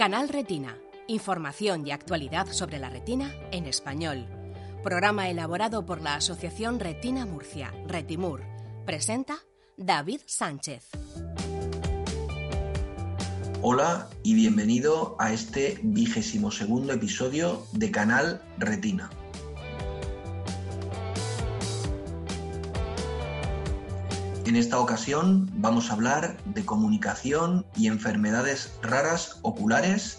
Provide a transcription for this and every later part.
Canal Retina. Información y actualidad sobre la retina en español. Programa elaborado por la Asociación Retina Murcia, Retimur. Presenta David Sánchez. Hola y bienvenido a este vigésimo segundo episodio de Canal Retina. En esta ocasión vamos a hablar de comunicación y enfermedades raras oculares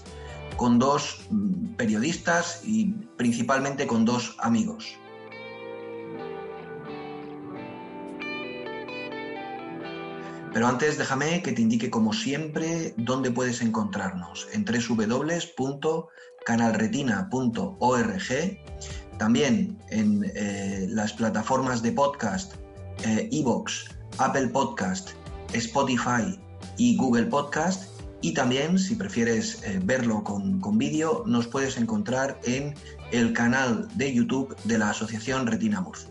con dos mm, periodistas y principalmente con dos amigos. Pero antes déjame que te indique como siempre dónde puedes encontrarnos en www.canalretina.org, también en eh, las plataformas de podcast Evox, Apple Podcast, Spotify y Google Podcast. Y también, si prefieres eh, verlo con, con vídeo, nos puedes encontrar en el canal de YouTube de la Asociación Retina Murcia.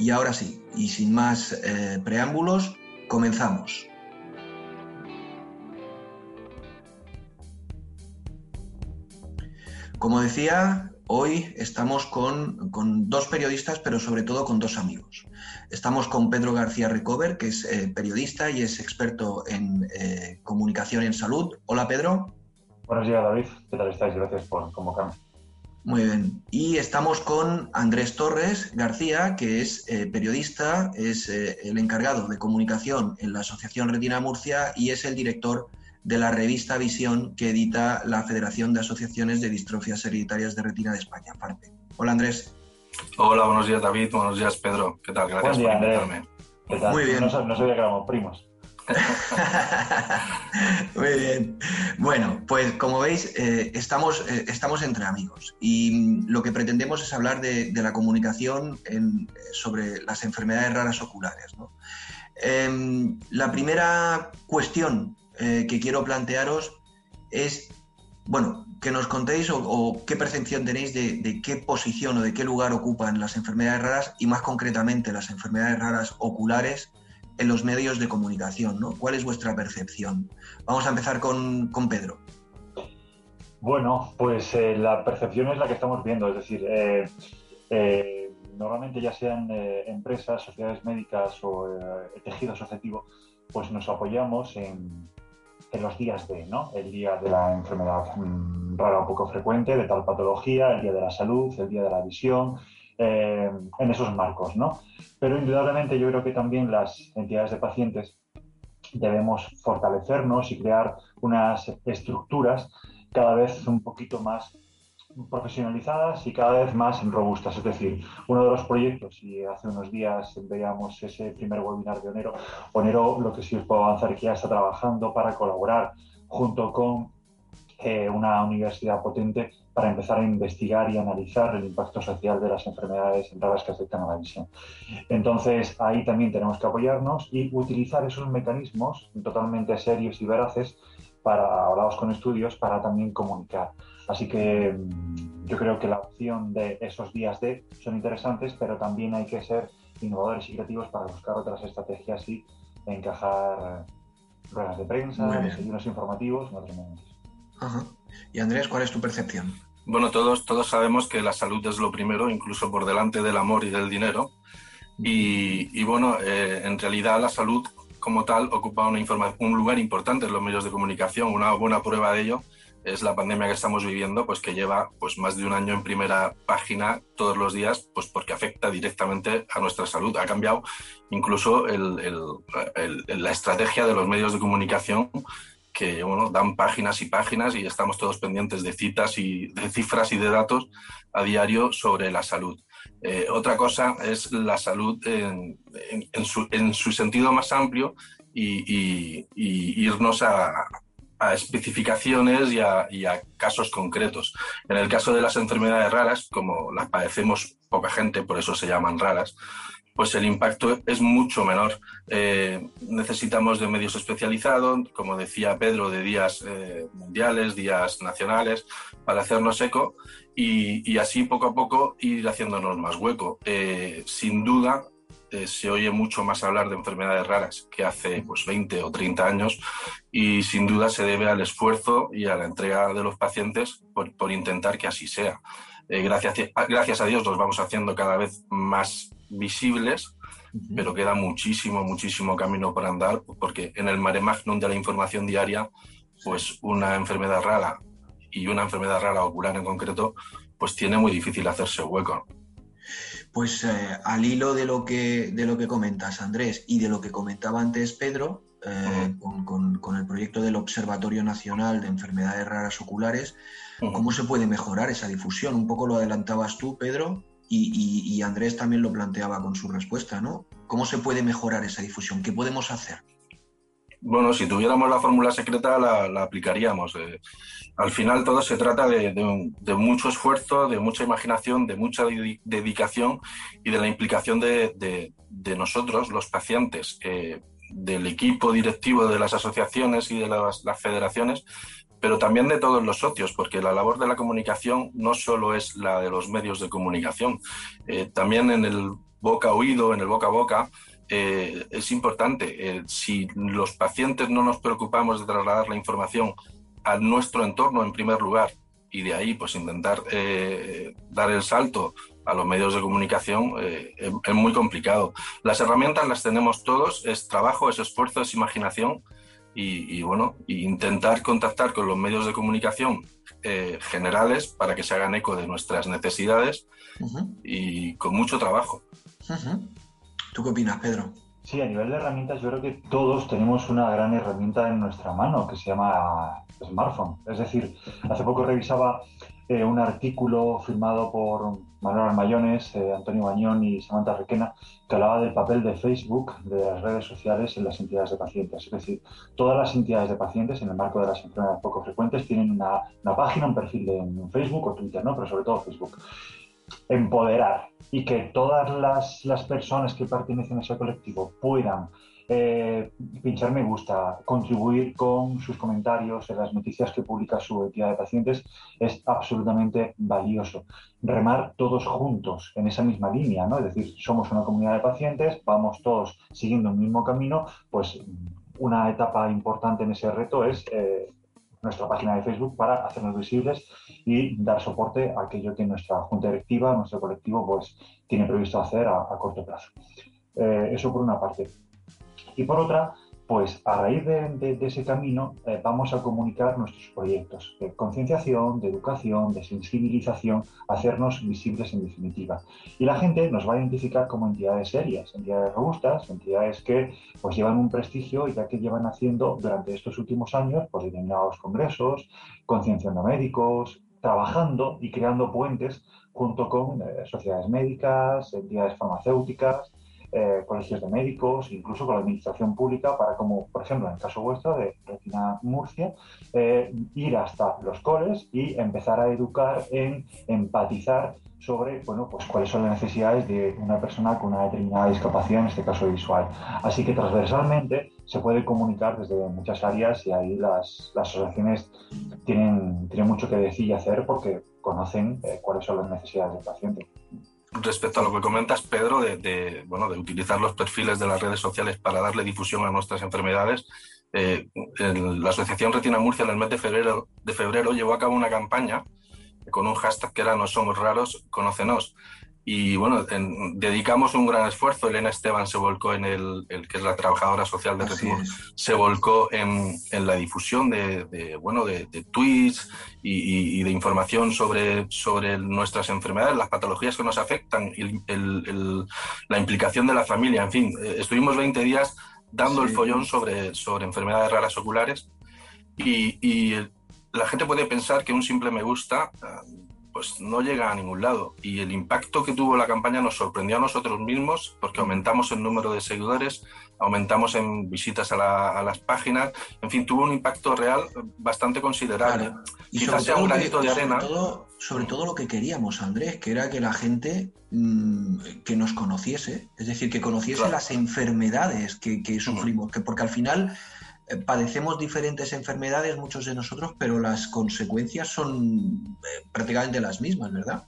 Y ahora sí, y sin más eh, preámbulos, comenzamos. Como decía, hoy estamos con, dos periodistas, pero sobre todo con dos amigos. Estamos con Pedro García Recover, que es eh, periodista y es experto en eh, comunicación en salud. Hola, Pedro. Buenos días, David. ¿Qué tal estáis? Gracias por convocarme. Muy bien. Y estamos con Andrés Torres García, que es eh, periodista, es el encargado de comunicación en la Asociación Retina Murcia y es el director de la revista Visión que edita la Federación de Asociaciones de Distrofias Hereditarias de Retina de España, parte. Hola Andrés. Hola, buenos días David, buenos días Pedro. ¿Qué tal? Gracias por invitarme. Muy bien. No, sabía que éramos primos. Muy bien. Bueno, pues como veis, eh, estamos, eh, estamos entre amigos y lo que pretendemos es hablar de, la comunicación sobre las enfermedades raras oculares. Em, la primera cuestión eh, que quiero plantearos es, bueno, que nos contéis o, qué percepción tenéis de, qué posición o de qué lugar ocupan las enfermedades raras y más concretamente las enfermedades raras oculares en los medios de comunicación, ¿no? ¿Cuál es vuestra percepción? Vamos a empezar con, Pedro. Bueno, pues eh, la percepción es la que estamos viendo, es decir, eh, normalmente ya sean empresas, sociedades médicas o tejido asociativo, pues nos apoyamos en, en los días de, ¿no? El día de la enfermedad mm, rara o poco frecuente, de tal patología, el día de la salud, el día de la visión, eh, en esos marcos, ¿no? Pero indudablemente yo creo que también las entidades de pacientes debemos fortalecernos y crear unas estructuras cada vez un poquito más profesionalizadas y cada vez más robustas. Es decir, uno de los proyectos, y hace unos días veíamos ese primer webinar de Onero, Onero lo que sí os puedo avanzar que ya está trabajando para colaborar junto con eh, una universidad potente para empezar a investigar y analizar el impacto social de las enfermedades raras que afectan a la visión. Entonces, ahí también tenemos que apoyarnos y utilizar esos mecanismos totalmente serios y veraces para, hablados con estudios, para también comunicar. Así que mm, yo creo que la opción de esos días de son interesantes, pero también hay que ser innovadores y creativos para buscar otras estrategias y encajar ruedas de prensa, desayunos informativos en otros momentos. Y Andrés, ¿cuál es tu percepción? Bueno, todos, todos sabemos que la salud es lo primero, incluso por delante del amor y del dinero. Y, bueno, eh, en realidad la salud como tal ocupa una un lugar importante en los medios de comunicación. Una buena prueba de ello es la pandemia que estamos viviendo, pues que lleva pues más de un año en primera página todos los días, pues porque afecta directamente a nuestra salud. Ha cambiado incluso la estrategia de los medios de comunicación que bueno, dan páginas y páginas y estamos todos pendientes de citas y de cifras y de datos a diario sobre la salud. Eh, otra cosa es la salud en, su, sentido más amplio y, irnos a, especificaciones y a, casos concretos. En el caso de las enfermedades raras, como las padecemos poca gente, por eso se llaman raras, pues el impacto es mucho menor. Eh, necesitamos de medios especializados, como decía Pedro, de días eh, mundiales, días nacionales, para hacernos eco y, así poco a poco ir haciéndonos más hueco. Eh, sin duda, se oye mucho más hablar de enfermedades raras que hace pues, 20 o 30 años y sin duda se debe al esfuerzo y a la entrega de los pacientes por, por intentar que así sea. gracias, gracias a Dios los vamos haciendo cada vez más visibles, pero queda muchísimo, muchísimo camino por andar, porque en el mare magnum de la información diaria, pues una enfermedad rara y una enfermedad rara ocular en concreto, pues tiene muy difícil hacerse hueco. Pues eh, al hilo de lo, que, de lo que comentas, Andrés, y de lo que comentaba antes Pedro, eh, con, el proyecto del Observatorio Nacional de Enfermedades Raras Oculares, ¿cómo se puede mejorar esa difusión? Un poco lo adelantabas tú, Pedro, y, Andrés también lo planteaba con su respuesta, ¿no? ¿Cómo se puede mejorar esa difusión? ¿Qué podemos hacer? Bueno, si tuviéramos la fórmula secreta la, aplicaríamos. Eh, al final todo se trata de, mucho esfuerzo, de mucha imaginación, de mucha dedicación y de la implicación de, nosotros, los pacientes, eh, del equipo directivo de las asociaciones y de las federaciones pero también de todos los socios, porque la labor de la comunicación no solo es la de los medios de comunicación, eh, también en el boca oído, en el boca a boca, eh, es importante. Eh, si los pacientes no nos preocupamos de trasladar la información a nuestro entorno en primer lugar y de ahí pues intentar dar el salto a los medios de comunicación es muy complicado. Las herramientas las tenemos todos, es trabajo, es esfuerzo, es imaginación y, bueno, intentar contactar con los medios de comunicación eh, generales para que se hagan eco de nuestras necesidades y con mucho trabajo. ¿Tú qué opinas, Pedro? Sí, a nivel de herramientas, yo creo que todos tenemos una gran herramienta en nuestra mano que se llama smartphone. Es decir, hace poco revisaba eh, un artículo firmado por Manuel Armayones, eh, Antonio Bañón y Samantha Requena, que hablaba del papel de Facebook, de las redes sociales en las entidades de pacientes. Es decir, todas las entidades de pacientes, en el marco de las enfermedades poco frecuentes, tienen una, página, un perfil de en Facebook o Twitter, ¿no? pero sobre todo Facebook. Empoderar y que todas las, las personas que pertenecen a ese colectivo puedan eh, pinchar me gusta, contribuir con sus comentarios en las noticias que publica su entidad de pacientes es absolutamente valioso. Remar todos juntos en esa misma línea, ¿no? Es decir, somos una comunidad de pacientes, vamos todos siguiendo el mismo camino, pues una etapa importante en ese reto es eh, nuestra página de Facebook para hacernos visibles y dar soporte a aquello que nuestra junta directiva, nuestro colectivo, pues tiene previsto hacer a, corto plazo. Eh, eso por una parte. Y por otra, pues a raíz de, ese camino eh, vamos a comunicar nuestros proyectos de concienciación, de educación, de sensibilización, hacernos visibles en definitiva. Y la gente nos va a identificar como entidades serias, entidades robustas, entidades que pues llevan un prestigio y ya que llevan haciendo durante estos últimos años pues determinados congresos, concienciando médicos, trabajando y creando puentes junto con eh, sociedades médicas, entidades farmacéuticas, eh, colegios de médicos, incluso con la administración pública, para como, por ejemplo, en el caso vuestro de Retina Murcia, eh, ir hasta los coles y empezar a educar en empatizar sobre bueno, pues, cuáles son las necesidades de una persona con una determinada discapacidad, en este caso visual. Así que transversalmente se puede comunicar desde muchas áreas y ahí las, las asociaciones tienen, tienen mucho que decir y hacer porque conocen eh, cuáles son las necesidades del paciente respecto a lo que comentas, Pedro, de, bueno, de utilizar los perfiles de las redes sociales para darle difusión a nuestras enfermedades, eh, la Asociación Retina Murcia en el mes de febrero, de febrero llevó a cabo una campaña con un hashtag que era No somos raros, conócenos. Y bueno, dedicamos un gran esfuerzo. Elena Esteban se volcó en el, que es la trabajadora social de Retimur, se volcó en, en la difusión de, bueno, de, tweets y, de información sobre, sobre nuestras enfermedades, las patologías que nos afectan el, la implicación de la familia. En fin, eh, estuvimos 20 días dando el follón sobre, sobre enfermedades raras oculares y, y la gente puede pensar que un simple me gusta pues no llega a ningún lado. Y el impacto que tuvo la campaña nos sorprendió a nosotros mismos porque aumentamos el número de seguidores, aumentamos en visitas a, las páginas, en fin, tuvo un impacto real bastante considerable. Y Quizás sea un granito de arena. Sobre todo, lo que queríamos, Andrés, que era que la gente mm, que nos conociese, es decir, que conociese las enfermedades que, sufrimos, que porque al final padecemos diferentes enfermedades, muchos de nosotros, pero las consecuencias son eh, prácticamente las mismas, ¿verdad?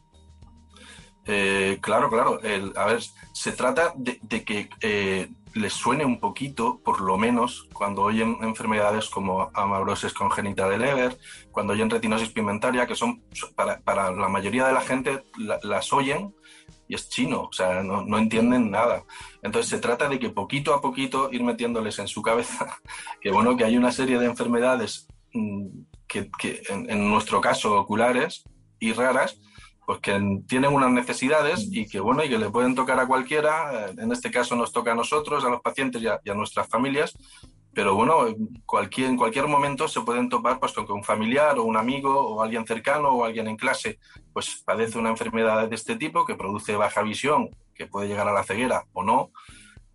Eh, claro, claro. a ver, se trata de, que les suene un poquito, por lo menos, cuando oyen enfermedades como amaurosis congénita de Leber, cuando oyen retinosis pigmentaria, que son para, la mayoría de la gente las oyen y es chino, o sea, no, entienden nada. Entonces se trata de que poquito a poquito ir metiéndoles en su cabeza que bueno, que hay una serie de enfermedades mm, que, en, nuestro caso oculares y raras, pues que tienen unas necesidades y que bueno, y que le pueden tocar a cualquiera, en este caso nos toca a nosotros, a los pacientes y a nuestras familias, pero bueno, cualquier, en cualquier momento se pueden topar pues, con que un familiar o un amigo o alguien cercano o alguien en clase pues padece una enfermedad de este tipo que produce baja visión, que puede llegar a la ceguera o no,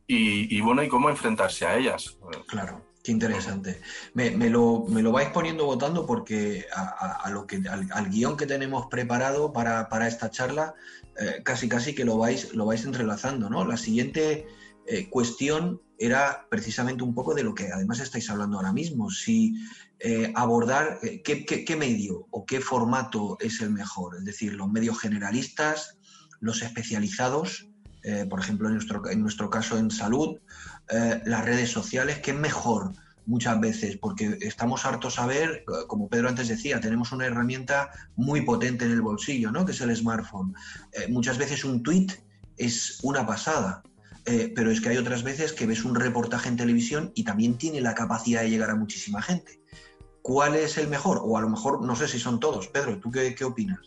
y, bueno, y cómo enfrentarse a ellas. Claro. Qué interesante. Me, lo, me, lo, vais poniendo votando porque a, lo que, al, guion que tenemos preparado para, para esta charla, eh, casi casi que lo vais, lo vais entrelazando, ¿no? La siguiente eh, cuestión era precisamente un poco de lo que además estáis hablando ahora mismo, si eh, abordar qué, medio o qué formato es el mejor, es decir, los medios generalistas, los especializados, por ejemplo en nuestro, en nuestro caso en salud, las redes sociales, ¿qué es mejor? muchas veces, porque estamos hartos a ver, como Pedro antes decía, tenemos una herramienta muy potente en el bolsillo, ¿no? que es el smartphone. muchas veces un tweet es una pasada, eh, pero es que hay otras veces que ves un reportaje en televisión y también tiene la capacidad de llegar a muchísima gente. ¿Cuál es el mejor? O a lo mejor no sé si son todos. Pedro, ¿tú qué, opinas?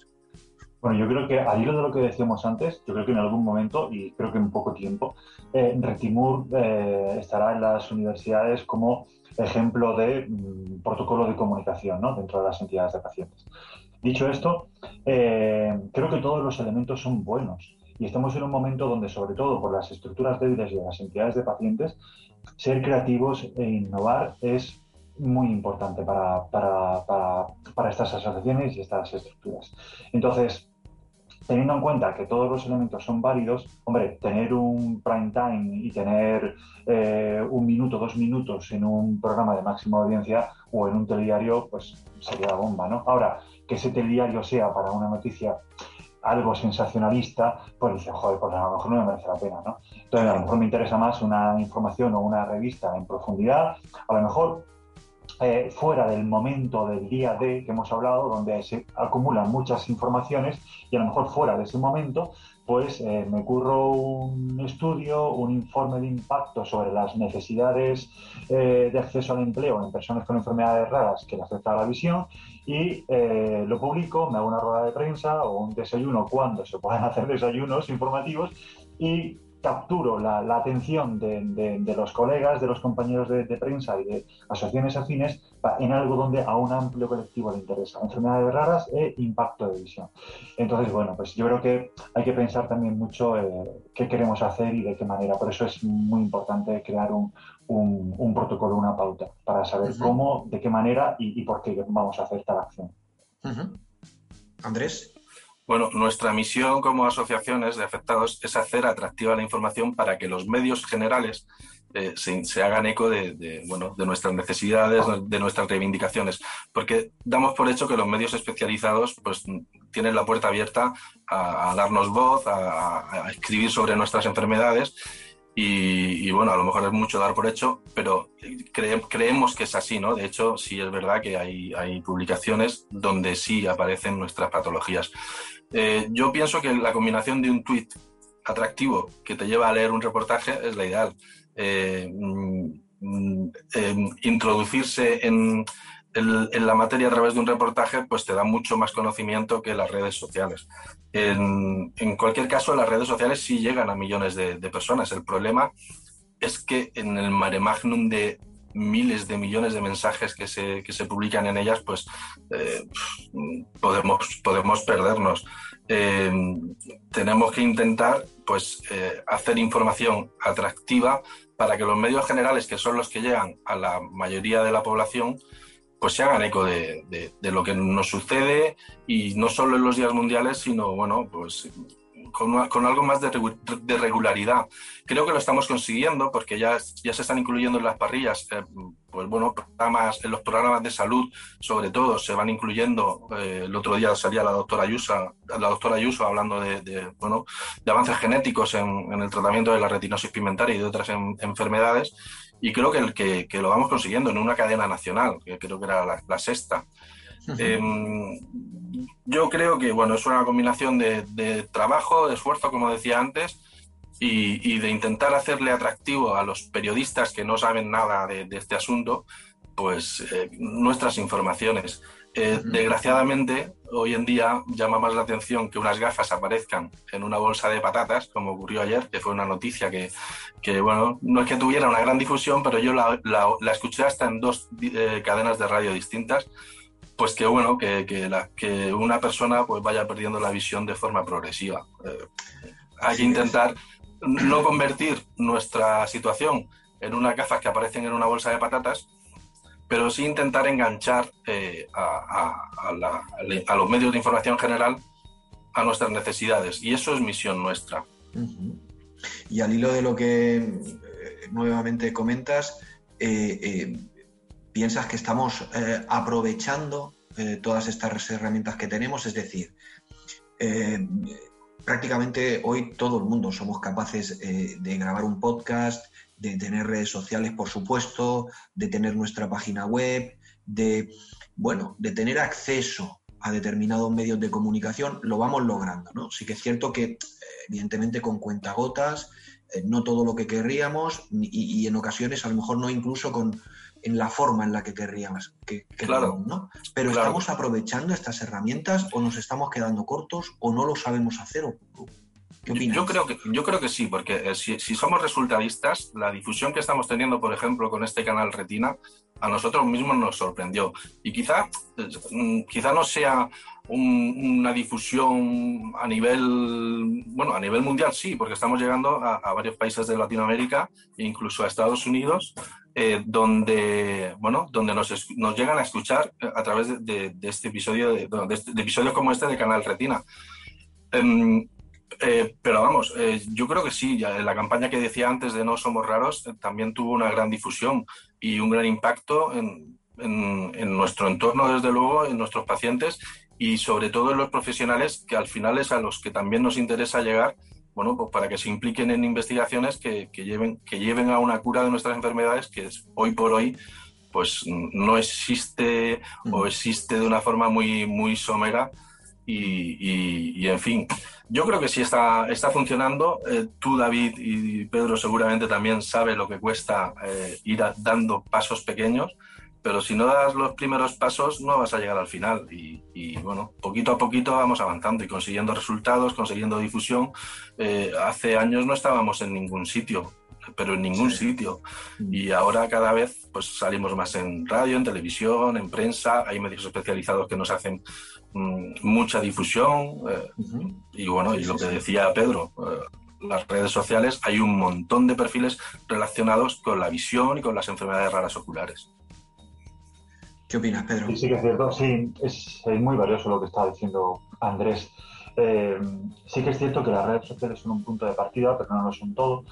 Bueno, yo creo que al hilo de lo que decíamos antes, yo creo que en algún momento, y creo que en poco tiempo, eh, Retimur eh, estará en las universidades como ejemplo de mm, protocolo de comunicación dentro de las entidades de pacientes. Dicho esto, creo que todos los elementos son buenos. Y estamos en un momento donde, sobre todo por las estructuras débiles de las entidades de pacientes, ser creativos e innovar es muy importante para, estas asociaciones y estas estructuras. Entonces, teniendo en cuenta que todos los elementos son válidos, hombre, tener un prime time y tener eh, un minuto, dos minutos en un programa de máxima audiencia o en un telediario, pues sería la bomba, ¿no? Ahora, que ese telediario sea para una noticia algo sensacionalista, pues dice, joder, pues a lo mejor no me merece la pena, ¿no? Entonces, a lo mejor me interesa más una información o una revista en profundidad, a lo mejor eh, fuera del momento del día de que hemos hablado, donde se acumulan muchas informaciones y a lo mejor fuera de ese momento, pues eh, me curro un estudio, un informe de impacto sobre las necesidades eh, de acceso al empleo en personas con enfermedades raras que le afecta a la visión y eh, lo publico, me hago una rueda de prensa o un desayuno cuando se puedan hacer desayunos informativos y capturo la, atención de, los colegas, de los compañeros de, prensa y de asociaciones afines en algo donde a un amplio colectivo le interesa, enfermedades raras e impacto de visión. Entonces, bueno, pues yo creo que hay que pensar también mucho eh, qué queremos hacer y de qué manera. Por eso es muy importante crear un, protocolo, una pauta, para saber cómo, de qué manera y, por qué vamos a hacer tal acción. Andrés. Bueno, nuestra misión como asociaciones de afectados es hacer atractiva la información para que los medios generales eh, se, hagan eco de, bueno, de nuestras necesidades, de nuestras reivindicaciones, porque damos por hecho que los medios especializados pues, tienen la puerta abierta a, darnos voz, a, escribir sobre nuestras enfermedades. Y, bueno, a lo mejor es mucho dar por hecho, pero creemos que es así, ¿no? De hecho, sí es verdad que hay, hay publicaciones donde sí aparecen nuestras patologías. Eh, yo pienso que la combinación de un tweet atractivo que te lleva a leer un reportaje es la ideal. Eh, mm, mm, em, introducirse en, la materia a través de un reportaje pues te da mucho más conocimiento que las redes sociales. En, cualquier caso, las redes sociales sí llegan a millones de, personas. El problema es que en el mare magnum de miles de millones de mensajes que se, que se publican en ellas, pues eh, podemos, podemos perdernos. Eh, tenemos que intentar pues, eh, hacer información atractiva para que los medios generales, que son los que llegan a la mayoría de la población, pues se hagan eco de, de, lo que nos sucede y no solo en los días mundiales, sino bueno, pues con, algo más de, regularidad. Creo que lo estamos consiguiendo porque ya, ya se están incluyendo en las parrillas, eh, pues bueno, programas, en los programas de salud, sobre todo, se van incluyendo. Eh, el otro día salía la doctora Ayuso, la doctora Ayuso hablando de, bueno, de avances genéticos en, el tratamiento de la retinosis pigmentaria y de otras enfermedades. Y creo que, que, lo vamos consiguiendo en una cadena nacional, que creo que era la sexta. Em, yo creo que bueno, es una combinación de, trabajo, de esfuerzo, como decía antes, y, de intentar hacerle atractivo a los periodistas que no saben nada de, este asunto, pues eh, nuestras informaciones. Eh, desgraciadamente, hoy en día llama más la atención que unas gafas aparezcan en una bolsa de patatas, como ocurrió ayer, que fue una noticia que, que bueno, no es que tuviera una gran difusión, pero yo la, la, escuché hasta en dos eh, cadenas de radio distintas pues que bueno, que, que, una persona pues vaya perdiendo la visión de forma progresiva. Eh, hay que intentar no convertir nuestra situación en unas gafas que aparecen en una bolsa de patatas, pero sí intentar enganchar eh, a, los medios de información general a nuestras necesidades. Y eso es misión nuestra. Y al hilo de lo que eh, nuevamente comentas, piensas que estamos eh, aprovechando eh, todas estas herramientas que tenemos, es decir, eh, prácticamente hoy todo el mundo somos capaces de grabar un podcast, de tener redes sociales, por supuesto, de tener nuestra página web, de, bueno, de tener acceso a determinados medios de comunicación, lo vamos logrando, ¿no? Sí que es cierto que, evidentemente, con cuentagotas, no todo lo que querríamos y, y, en ocasiones a lo mejor no incluso con, en la forma en la que querríamos que, claro, ¿no? Pero estamos aprovechando estas herramientas o nos estamos quedando cortos o no lo sabemos hacer. ¿Qué opinas? Yo creo que, yo creo que sí, porque eh, si, somos resultadistas, la difusión que estamos teniendo, por ejemplo, con este canal Retina, a nosotros mismos nos sorprendió. Y quizá, mm, quizá no sea una difusión a nivel, bueno, a nivel mundial sí, porque estamos llegando a, varios países de Latinoamérica e incluso a Estados Unidos, eh, donde, bueno, donde nos, llegan a escuchar a través de, este episodio, de, episodios como este de Canal Retina. Em, eh, pero vamos, eh, yo creo que sí, ya, la campaña que decía antes de No Somos Raros también tuvo una gran difusión y un gran impacto en, en, nuestro entorno, desde luego, en nuestros pacientes y sobre todo en los profesionales que al final es a los que también nos interesa llegar, bueno, pues para que se impliquen en investigaciones que, lleven, que lleven a una cura de nuestras enfermedades que hoy por hoy pues no existe o existe de una forma muy, muy somera y, en fin, yo creo que sí está, está funcionando. Eh, tú, David y Pedro seguramente también sabe lo que cuesta eh, ir dando pasos pequeños pero si no das los primeros pasos no vas a llegar al final y, bueno, poquito a poquito vamos avanzando y consiguiendo resultados, consiguiendo difusión. Eh, hace años no estábamos en ningún sitio, pero en ningún sitio mm. y ahora cada vez pues salimos más en radio, en televisión, en prensa, hay medios especializados que nos hacen mm, mucha difusión eh, y bueno, y lo que decía Pedro, eh, las redes sociales hay un montón de perfiles relacionados con la visión y con las enfermedades raras oculares. ¿Qué opinas, Pedro? Sí, sí que es cierto. Sí, es, muy valioso lo que está diciendo Andrés. Eh, sí que es cierto que las redes sociales son un punto de partida, pero no lo son todo.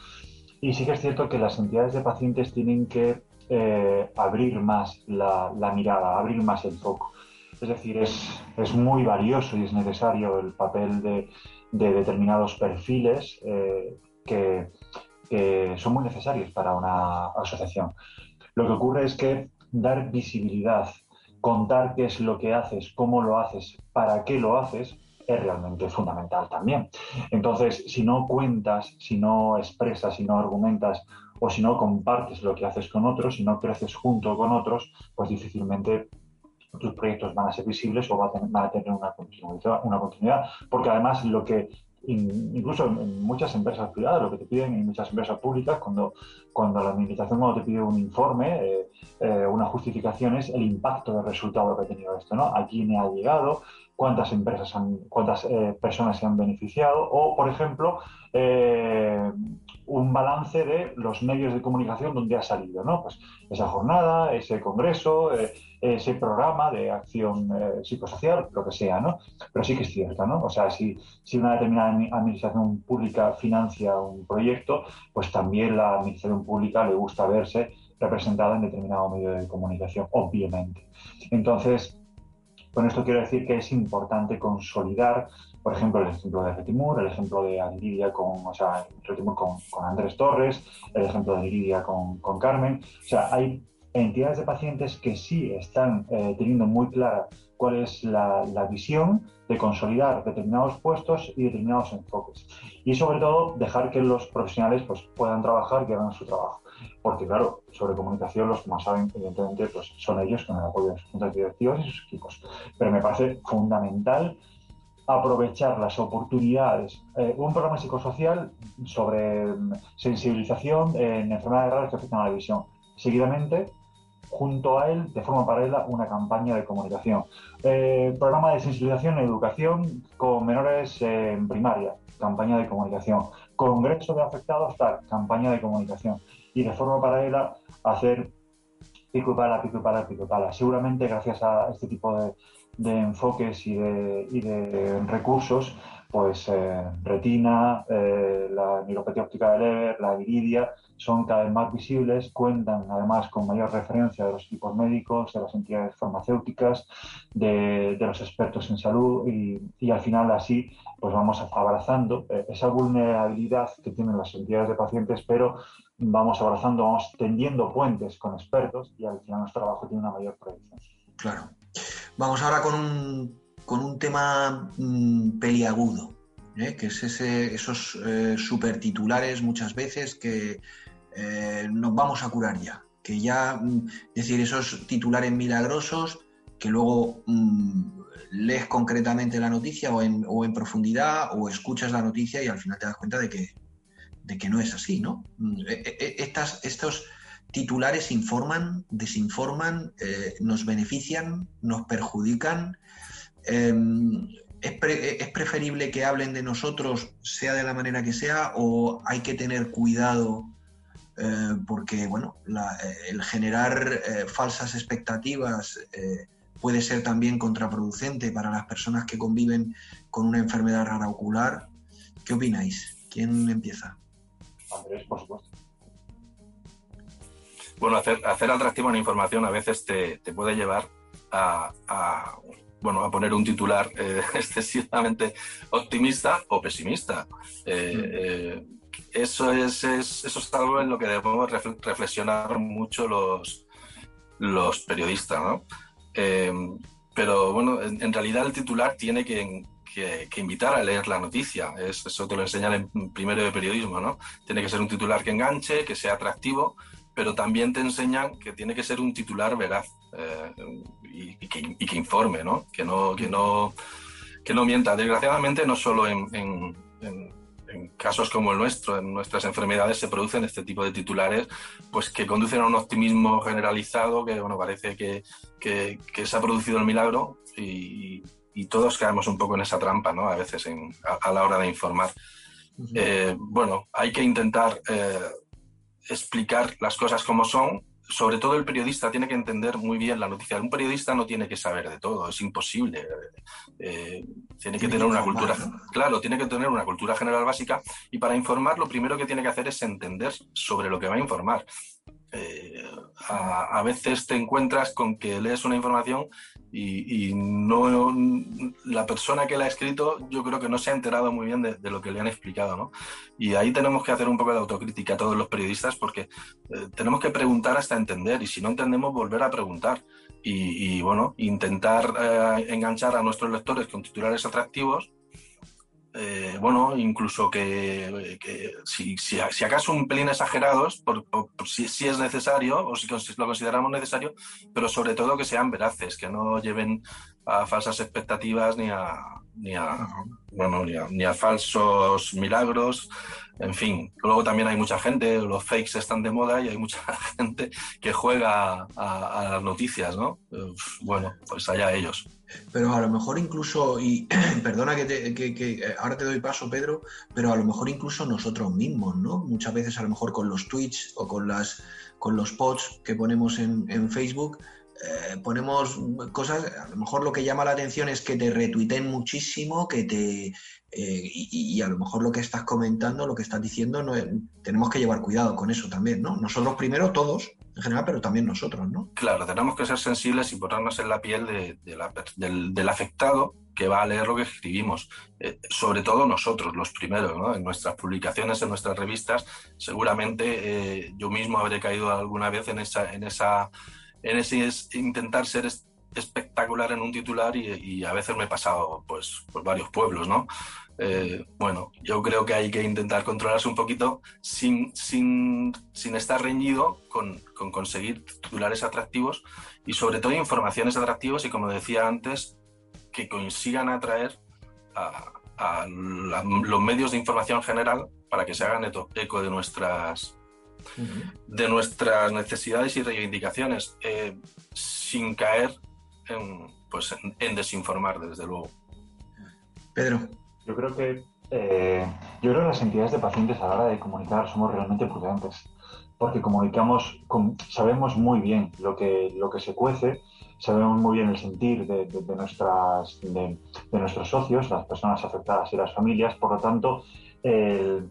Y sí que es cierto que las entidades de pacientes tienen que eh, abrir más la, mirada, abrir más el foco. Es decir, es, es, muy valioso y es necesario el papel de, determinados perfiles eh, que son muy necesarios para una asociación. Lo que ocurre es que dar visibilidad, contar qué es lo que haces, cómo lo haces, para qué lo haces, es realmente fundamental también. Entonces, si no cuentas, si no expresas, si no argumentas o si no compartes lo que haces con otros, si no creces junto con otros, pues difícilmente tus proyectos van a ser visibles o van a tener, una, continuidad, una continuidad. Porque además lo que incluso en muchas empresas privadas, lo que te piden en muchas empresas públicas, cuando, cuando la administración cuando te pide un informe, eh, eh, una justificación es el impacto del resultado que ha tenido esto, ¿no? A quién ha llegado, cuántas empresas, han, cuántas eh, personas se han beneficiado o, por ejemplo, un balance de los medios de comunicación donde ha salido, ¿no? Pues esa jornada, ese congreso, ese programa de acción psicosocial, lo que sea, ¿no? Pero sí que es cierto, ¿no? O sea, si, si una determinada administración pública financia un proyecto, pues también la administración pública le gusta verse representada en determinado medio de comunicación, obviamente. Entonces, con esto quiero decir que es importante consolidar, por ejemplo, el ejemplo de Retimur, el ejemplo de Lidia con, o sea, Retimur con, con, Andrés Torres, el ejemplo de Lidia con, con, Carmen. O sea, hay entidades de pacientes que sí están eh, teniendo muy clara cuál es la, la, visión de consolidar determinados puestos y determinados enfoques. Y sobre todo, dejar que los profesionales pues, puedan trabajar y hagan su trabajo porque claro, sobre comunicación los que más saben, evidentemente, pues son ellos que me apoyan sus juntas directivas y sus equipos. Pero me parece fundamental aprovechar las oportunidades. Eh, un programa psicosocial sobre mm, sensibilización en enfermedades raras que afectan a la visión. Seguidamente, junto a él, de forma paralela, una campaña de comunicación. Eh, programa de sensibilización en educación con menores en primaria, campaña de comunicación. Congreso de afectados, tal, campaña de comunicación y de forma paralela hacer pico y pala, pico y pala, pico y pala. Seguramente gracias a este tipo de, de enfoques y de, y de, recursos, pues eh, retina, eh, la neuropatía óptica de Leber, la iridia, son cada vez más visibles, cuentan además con mayor referencia de los equipos médicos, de las entidades farmacéuticas, de, de los expertos en salud y, y, al final así pues vamos abrazando eh, esa vulnerabilidad que tienen las entidades de pacientes, pero vamos abrazando, vamos tendiendo puentes con expertos y al final nuestro trabajo tiene una mayor proyección. Claro. Vamos ahora con un, con un tema mmm, peliagudo, ¿eh? que es ese, esos eh, supertitulares muchas veces que eh, nos vamos a curar ya. Que ya, mm, es decir, esos titulares milagrosos que luego mmm, lees concretamente la noticia o en, o en profundidad o escuchas la noticia y al final te das cuenta de que de que no es así, ¿no? Mm, e, e, e, estas, estos titulares informan, desinforman, eh, nos benefician, nos perjudican. Eh, ¿es, pre, ¿es, preferible que hablen de nosotros, sea de la manera que sea, o hay que tener cuidado? Eh, porque, bueno, la, el generar eh, falsas expectativas eh, puede ser también contraproducente para las personas que conviven con una enfermedad rara ocular. ¿Qué opináis? ¿Quién empieza? Andrés, por supuesto. Bueno, hacer, hacer atractiva una información a veces te, te puede llevar a, a, bueno, a poner un titular eh, excesivamente optimista o pesimista. Eh, mm. eh, eso, es, es, eso es algo en lo que debemos reflexionar mucho los, los periodistas, ¿no? Pero bueno, en, en, realidad el titular tiene que, que, que, invitar a leer la noticia. Es, eso te lo enseñan en primero de periodismo, ¿no? Tiene que ser un titular que enganche, que sea atractivo, pero también te enseñan que tiene que ser un titular veraz eh, y, y, que, y, que, informe, ¿no? Que no, que no, que no mienta. Desgraciadamente, no solo en, en, en casos como el nuestro, en nuestras enfermedades, se producen este tipo de titulares, pues que conducen a un optimismo generalizado, que bueno, parece que, que, que se ha producido el milagro y, y todos caemos un poco en esa trampa, ¿no? A veces en, a, a, la hora de informar. Uh -huh. eh, bueno, hay que intentar eh, explicar las cosas como son. Sobre todo el periodista tiene que entender muy bien la noticia. Un periodista no tiene que saber de todo, es imposible. Eh, tiene que tener una cultura, claro, tiene que tener una cultura general básica y para informar lo primero que tiene que hacer es entender sobre lo que va a informar. Eh, a, veces te encuentras con que lees una información y, no la persona que la ha escrito yo creo que no se ha enterado muy bien de, lo que le han explicado ¿no? y ahí tenemos que hacer un poco de autocrítica a todos los periodistas porque eh, tenemos que preguntar hasta entender y si no entendemos volver a preguntar y, y bueno intentar eh, enganchar a nuestros lectores con titulares atractivos eh, bueno, incluso que, si, si, si, acaso un pelín exagerados, por si, si, es necesario o si lo consideramos necesario, pero sobre todo que sean veraces, que no lleven a falsas expectativas ni a, ni a, bueno, ni a, falsos milagros. En fin, luego también hay mucha gente, los fakes están de moda y hay mucha gente que juega a, las noticias, ¿no? Bueno, pues allá ellos. Pero a lo mejor incluso, y perdona que, que, ahora te doy paso, Pedro, pero a lo mejor incluso nosotros mismos, ¿no? Muchas veces a lo mejor con los tweets o con, las, con los posts que ponemos en Facebook, eh, ponemos cosas, a lo mejor lo que llama la atención es que te retuiten muchísimo, que te eh, y, a lo mejor lo que estás comentando, lo que estás diciendo, tenemos que llevar cuidado con eso también, ¿no? Nosotros primero, todos en general, pero también nosotros, ¿no? Claro, tenemos que ser sensibles y ponernos en la piel del, afectado que va a leer lo que escribimos. Eh, sobre todo nosotros, los primeros, ¿no? En nuestras publicaciones, en nuestras revistas, seguramente yo mismo habré caído alguna vez en esa, en esa en ese es intentar ser espectacular en un titular y, a veces me he pasado pues por varios pueblos, ¿no? Eh, bueno, yo creo que hay que intentar controlarse un poquito sin, sin, sin estar reñido con, con, conseguir titulares atractivos y sobre todo informaciones atractivas y como decía antes, que consigan atraer a, a los medios de información general para que se hagan eco de nuestras de nuestras necesidades y reivindicaciones, eh, sin caer en, pues, en, desinformar, desde luego. Pedro. Yo creo que eh, yo creo que las entidades de pacientes a la hora de comunicar somos realmente prudentes, porque comunicamos, sabemos muy bien lo que, lo que se cuece, sabemos muy bien el sentir de, nuestras, de, nuestros socios, las personas afectadas y las familias, por lo tanto, el,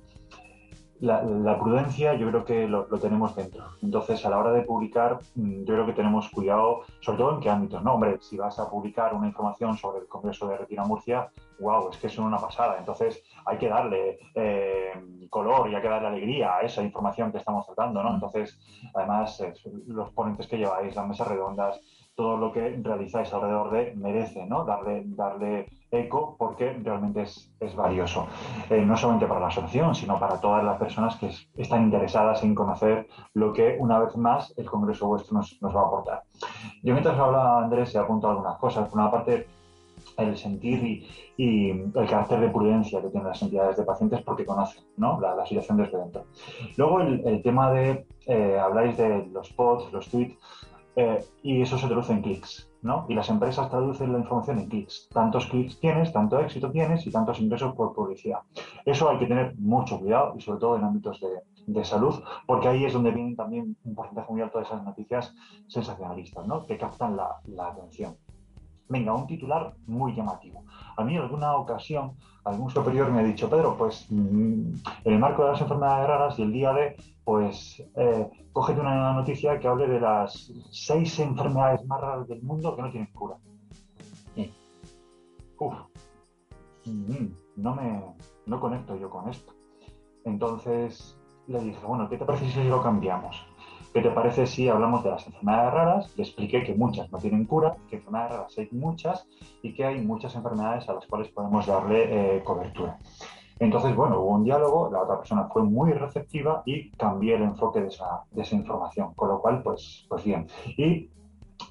la, prudencia yo creo que lo, tenemos dentro. Entonces, a la hora de publicar, mm, yo creo que tenemos cuidado, sobre todo en qué ámbitos. No, hombre, si vas a publicar una información sobre el Congreso de Retina Murcia, wow, es que es una pasada. Entonces, hay que darle eh, color y hay que darle alegría a esa información que estamos tratando, ¿no? Entonces, además, los ponentes que lleváis, las mesas redondas, todo lo que realizáis alrededor de merece ¿no? darle, darle eco porque realmente es, valioso. Eh, no solamente para la asociación, sino para todas las personas que están interesadas en conocer lo que una vez más el Congreso vuestro nos, va a aportar. Yo mientras habla Andrés he apuntado algunas cosas. Por una parte, el sentir y, el carácter de prudencia que tienen las entidades de pacientes porque conocen ¿no? la, situación desde dentro. Luego el, el tema de, eh, habláis de los pods, los tweets, eh, y eso se traduce en clics, ¿no? Y las empresas traducen la información en clics. Tantos clics tienes, tanto éxito tienes y tantos ingresos por publicidad. Eso hay que tener mucho cuidado y sobre todo en ámbitos de, salud, porque ahí es donde vienen también un porcentaje muy alto de esas noticias sensacionalistas, ¿no? Que captan la, la atención. Venga, un titular muy llamativo. A mí en alguna ocasión algún superior me ha dicho, Pedro, pues mm, en el marco de las enfermedades raras y el día de, pues eh, cógete una noticia que hable de las seis enfermedades más raras del mundo que no tienen cura. Uf, mm, no me no conecto yo con esto. Entonces le dije, bueno, ¿qué te parece si lo cambiamos? ¿Qué te parece si hablamos de las enfermedades raras? Le expliqué que muchas no tienen cura, que enfermedades raras hay muchas y que hay muchas enfermedades a las cuales podemos darle eh, cobertura. Entonces, bueno, hubo un diálogo, la otra persona fue muy receptiva y cambié el enfoque de esa, de esa información, con lo cual, pues, pues bien. Y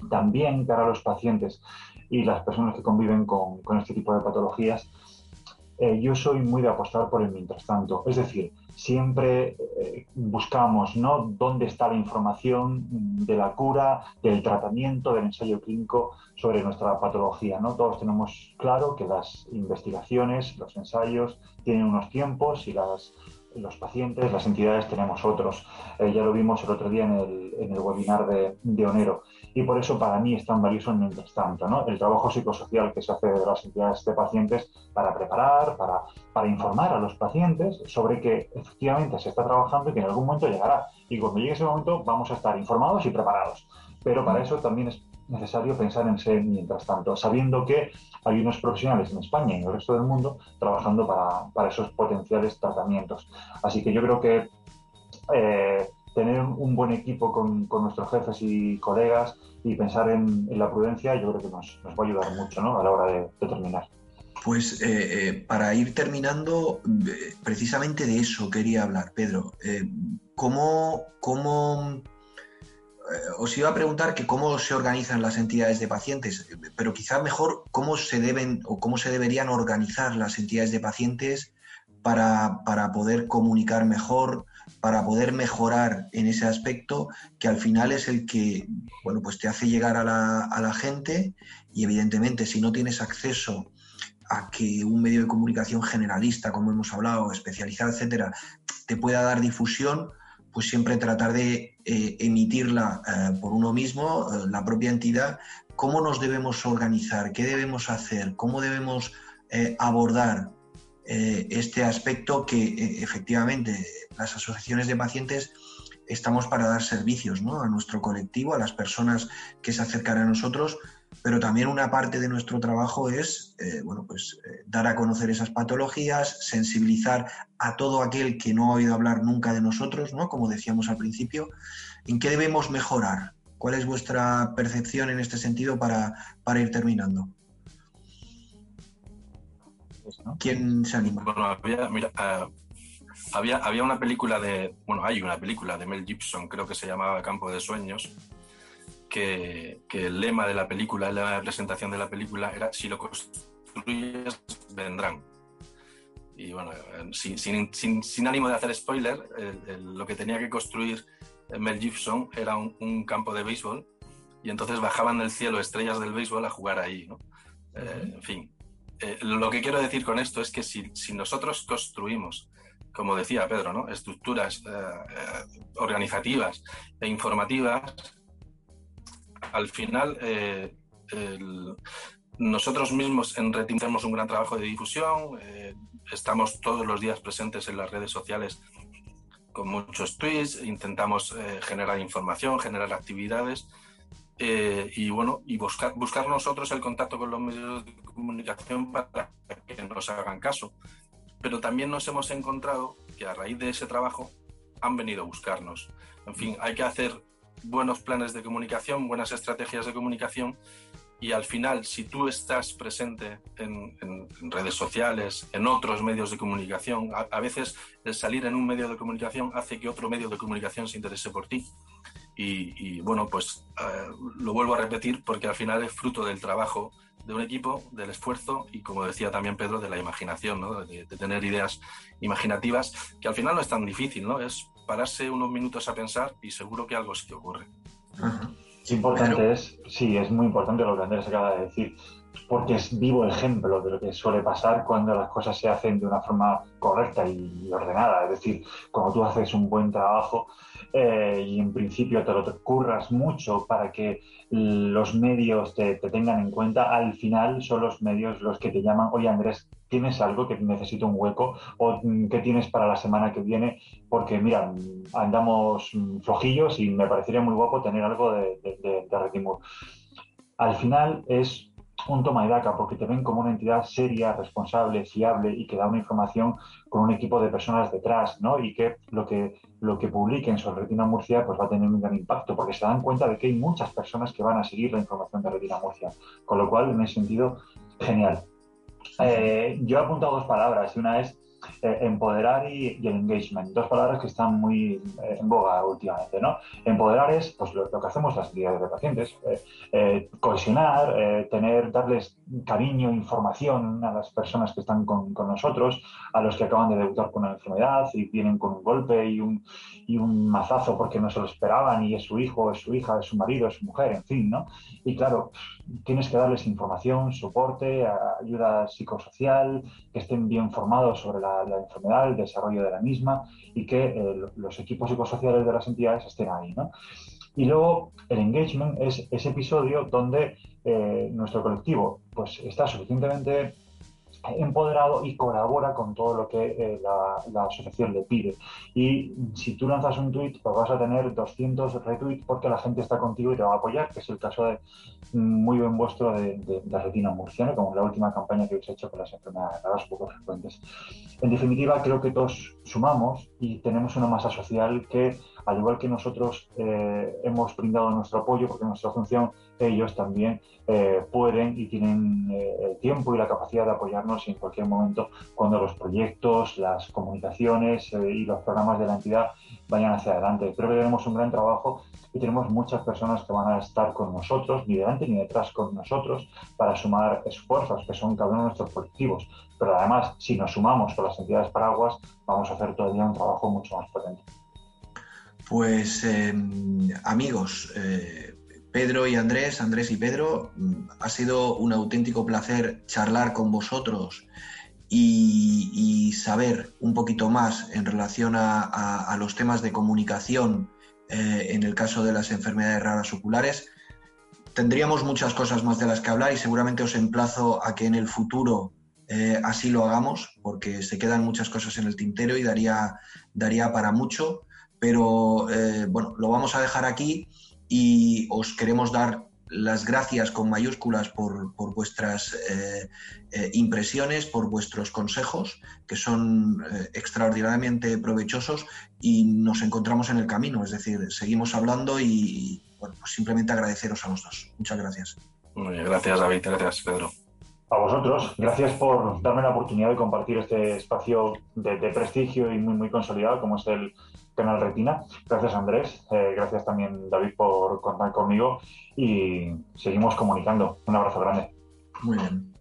también para los pacientes y las personas que conviven con, con este tipo de patologías, eh, yo soy muy de apostar por el mientras tanto. Es decir, siempre eh, buscamos ¿no? dónde está la información de la cura, del tratamiento, del ensayo clínico sobre nuestra patología. ¿no? Todos tenemos claro que las investigaciones, los ensayos tienen unos tiempos y las, los pacientes, las entidades tenemos otros. Eh, ya lo vimos el otro día en el, en el webinar de, de, Onero. Y por eso para mí es tan valioso mientras tanto, ¿no? El trabajo psicosocial que se hace de las entidades de pacientes para preparar, para, para informar a los pacientes sobre que efectivamente se está trabajando y que en algún momento llegará. Y cuando llegue ese momento vamos a estar informados y preparados. Pero para eso también es necesario pensar en ser mientras tanto, sabiendo que hay unos profesionales en España y en el resto del mundo trabajando para, para esos potenciales tratamientos. Así que yo creo que eh, tener un buen equipo con, nuestros jefes y colegas y pensar en, la prudencia, yo creo que nos, va a ayudar mucho ¿no? a la hora de, terminar. Pues eh, eh, para ir terminando, precisamente de eso quería hablar, Pedro. ¿Cómo, cómo os iba a preguntar que cómo se organizan las entidades de pacientes, pero quizá mejor cómo se deben o cómo se deberían organizar las entidades de pacientes para, poder comunicar mejor, para poder mejorar en ese aspecto que al final es el que bueno, pues te hace llegar a la, a la gente y evidentemente si no tienes acceso a que un medio de comunicación generalista, como hemos hablado, especializado, etcétera, te pueda dar difusión, pues siempre tratar de eh, emitirla eh, por uno mismo, eh, la propia entidad, cómo nos debemos organizar, qué debemos hacer, cómo debemos abordar este aspecto que efectivamente las asociaciones de pacientes estamos para dar servicios a nuestro colectivo, a las personas que se acercan a nosotros, pero también una parte de nuestro trabajo es eh, bueno, pues, eh, dar a conocer esas patologías, sensibilizar a todo aquel que no ha oído hablar nunca de nosotros, ¿no? como decíamos al principio, en qué debemos mejorar. ¿Cuál es vuestra percepción en este sentido para, ir terminando? ¿Quién se anima? Bueno, había, mira, había, había una película de, bueno, hay una película de Mel Gibson, creo que se llamaba Campo de Sueños, que, el lema de la película, de presentación de la película era si lo construyes, vendrán. Y bueno, sin, sin, ánimo de hacer spoiler, lo que tenía que construir Mel Gibson era un, campo de béisbol y entonces bajaban del cielo estrellas del béisbol a jugar ahí, ¿no? Eh, en fin, eh, lo que quiero decir con esto es que si, nosotros construimos, como decía Pedro, ¿no? estructuras eh, organizativas e informativas, al final eh, nosotros mismos en tenemos un gran trabajo de difusión, eh, estamos todos los días presentes en las redes sociales con muchos tweets, intentamos eh, generar información, generar actividades y bueno, y buscar, buscar nosotros el contacto con los medios de comunicación para que nos hagan caso. Pero también nos hemos encontrado que a raíz de ese trabajo han venido a buscarnos. En fin, hay que hacer buenos planes de comunicación, buenas estrategias de comunicación y al final, si tú estás presente en, redes sociales, en otros medios de comunicación, a, veces el salir en un medio de comunicación hace que otro medio de comunicación se interese por ti. Y, bueno, pues eh, lo vuelvo a repetir porque al final es fruto del trabajo de un equipo, del esfuerzo y, como decía también Pedro, de la imaginación, ¿no? de, de, tener ideas imaginativas, que al final no es tan difícil, ¿no? Es pararse unos minutos a pensar y seguro que algo sí que ocurre. importante es, sí, es muy importante lo que Andrés acaba de decir, porque es vivo ejemplo de lo que suele pasar cuando las cosas se hacen de una forma correcta y ordenada. Es decir, cuando tú haces un buen trabajo eh, y en principio te lo curras mucho para que los medios te, tengan en cuenta, al final son los medios los que te llaman, oye Andrés, ¿tienes algo que necesito un hueco? ¿O mm, qué tienes para la semana que viene? Porque mira, andamos flojillos y me parecería muy guapo tener algo de, de, de, Al final es un toma y daca porque te ven como una entidad seria, responsable, fiable y que da una información con un equipo de personas detrás, ¿no? Y que lo que, lo que publiquen sobre Retina Murcia pues va a tener un gran impacto porque se dan cuenta de que hay muchas personas que van a seguir la información de Retina Murcia. Con lo cual, en ese sentido, genial. Eh, yo he apuntado dos palabras y una es eh, empoderar y, el engagement, dos palabras que están muy eh, en boga últimamente, ¿no? Empoderar es pues, lo, que hacemos las entidades de pacientes, eh, cohesionar, tener, darles cariño, información a las personas que están con, con, nosotros, a los que acaban de debutar con una enfermedad y vienen con un golpe y un, y un mazazo porque no se lo esperaban y es su hijo, es su hija, es su marido, es su mujer, en fin, ¿no? Y claro, tienes que darles información, soporte, ayuda psicosocial, que estén bien formados sobre la, enfermedad, el desarrollo de la misma y que eh, los equipos psicosociales de las entidades estén ahí. ¿no? Y luego el engagement es ese episodio donde eh, nuestro colectivo pues, está suficientemente empoderado y colabora con todo lo que eh, la, asociación le pide. Y si tú lanzas un tweet, pues vas a tener 200 retweets porque la gente está contigo y te va a apoyar, que es el caso de mm, muy buen vuestro de, de, de retina murciana, como la última campaña que habéis hecho con las enfermedades raras poco frecuentes. En definitiva, creo que todos sumamos y tenemos una masa social que al igual que nosotros eh, hemos brindado nuestro apoyo, porque nuestra función, ellos también eh, pueden y tienen el tiempo y la capacidad de apoyarnos en cualquier momento cuando los proyectos, las comunicaciones y los programas de la entidad vayan hacia adelante. Creo que tenemos un gran trabajo y tenemos muchas personas que van a estar con nosotros, ni delante ni detrás con nosotros, para sumar esfuerzos que son cada uno de nuestros colectivos. Pero además, si nos sumamos con las entidades paraguas, vamos a hacer todavía un trabajo mucho más potente. Pues em, amigos, eh, Pedro y Andrés, Andrés y Pedro, mm, ha sido un auténtico placer charlar con vosotros y, saber un poquito más en relación a los temas de comunicación eh, en el caso de las enfermedades raras oculares. Tendríamos muchas cosas más de las que hablar y seguramente os emplazo a que en el futuro eh, así lo hagamos, porque se quedan muchas cosas en el tintero y daría, daría para mucho. Pero eh, bueno, lo vamos a dejar aquí y os queremos dar las gracias con mayúsculas por, vuestras eh, eh, impresiones, por vuestros consejos, que son eh, extraordinariamente provechosos y nos encontramos en el camino. Es decir, seguimos hablando y, bueno, pues simplemente agradeceros a los dos. Muchas gracias. Muy bien, gracias David, gracias Pedro. A vosotros, gracias por darme la oportunidad de compartir este espacio de, de prestigio y muy, muy consolidado como es el, Canal Retina. Gracias Andrés, eh, gracias también David por contar conmigo y seguimos comunicando. Un abrazo grande. Muy bien.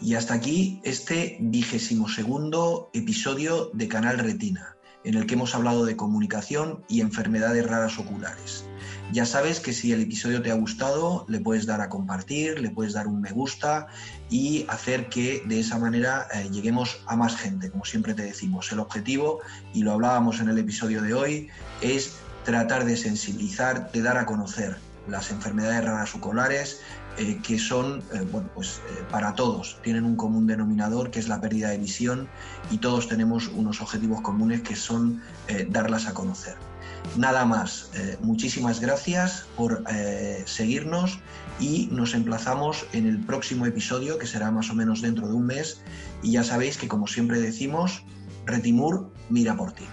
Y hasta aquí este vigésimo segundo episodio de Canal Retina, en el que hemos hablado de comunicación y enfermedades raras oculares. Ya sabes que si el episodio te ha gustado, le puedes dar a compartir, le puedes dar un me gusta y hacer que de esa manera eh, lleguemos a más gente, como siempre te decimos. El objetivo, y lo hablábamos en el episodio de hoy, es tratar de sensibilizar, de dar a conocer las enfermedades raras oculares, eh, que son, eh, bueno, pues para todos, tienen un común denominador que es la pérdida de visión y todos tenemos unos objetivos comunes que son darlas a conocer. Nada más, eh, muchísimas gracias por eh, seguirnos y nos emplazamos en el próximo episodio que será más o menos dentro de un mes y ya sabéis que como siempre decimos, Retimur mira por ti.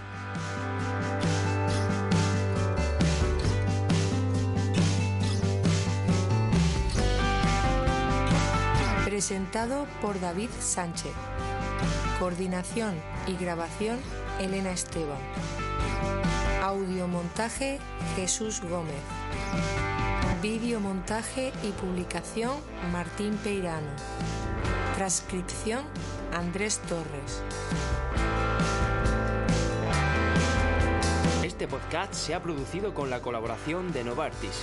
Presentado por David Sánchez. Coordinación y grabación Elena Esteban. Audiomontaje Jesús Gómez. Videomontaje y publicación Martín Peirano. Transcripción Andrés Torres. Este podcast se ha producido con la colaboración de Novartis